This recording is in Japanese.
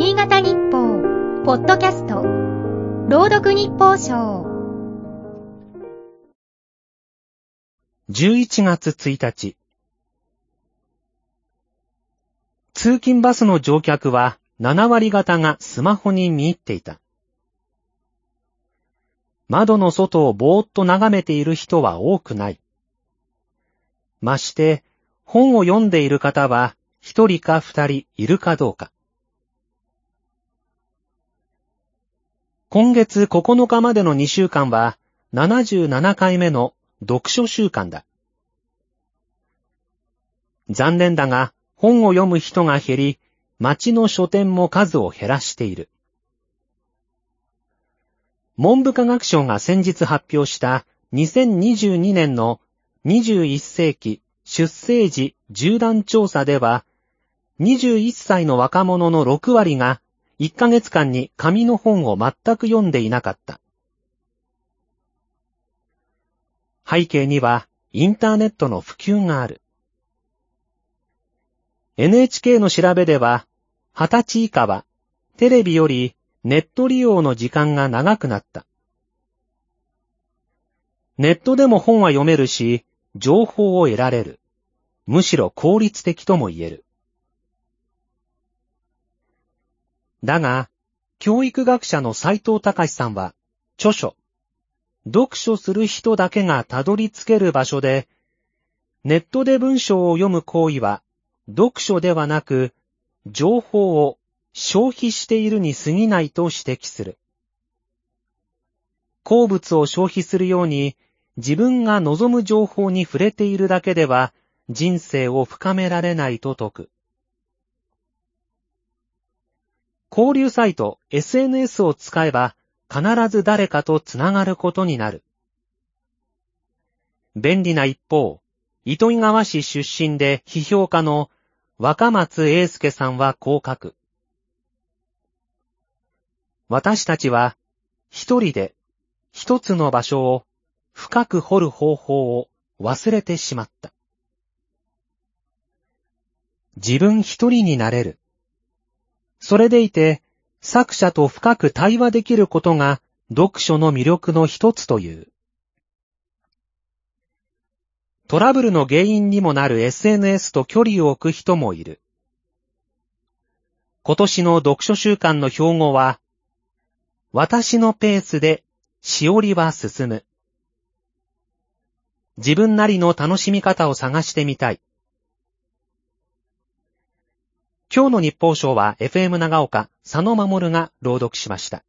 新潟日報、ポッドキャスト、朗読日報賞。11月1日。通勤バスの乗客は7割方がスマホに見入っていた。窓の外をぼーっと眺めている人は多くない。まして、本を読んでいる方は一人か二人いるかどうか。今月9日までの2週間は77回目の読書週間だ。残念だが、本を読む人が減り、町の書店も数を減らしている。文部科学省が先日発表した2022年の21世紀出生時縦断調査では、21歳の若者の6割が1ヶ月間に紙の本を全く読んでいなかった。背景にはインターネットの普及がある。NHK の調べでは、20歳以下はテレビよりネット利用の時間が長くなった。ネットでも本は読めるし、情報を得られる。むしろ効率的とも言える。だが、教育学者の斎藤隆さんは、著書、読書する人だけがたどり着ける場所で、ネットで文章を読む行為は、読書ではなく、情報を消費しているに過ぎないと指摘する。好物を消費するように、自分が望む情報に触れているだけでは、人生を深められないと説く。交流サイト SNS を使えば、必ず誰かとつながることになる。便利な一方、糸魚川市出身で批評家の若松英介さんはこう書く。私たちは一人で一つの場所を深く掘る方法を忘れてしまった。自分一人になれる。それでいて、作者と深く対話できることが読書の魅力の一つという。トラブルの原因にもなる SNS と距離を置く人もいる。今年の読書週間の標語は、私のペースでしおりは進む。自分なりの楽しみ方を探してみたい。今日の日報賞は FM 長岡佐野守が朗読しました。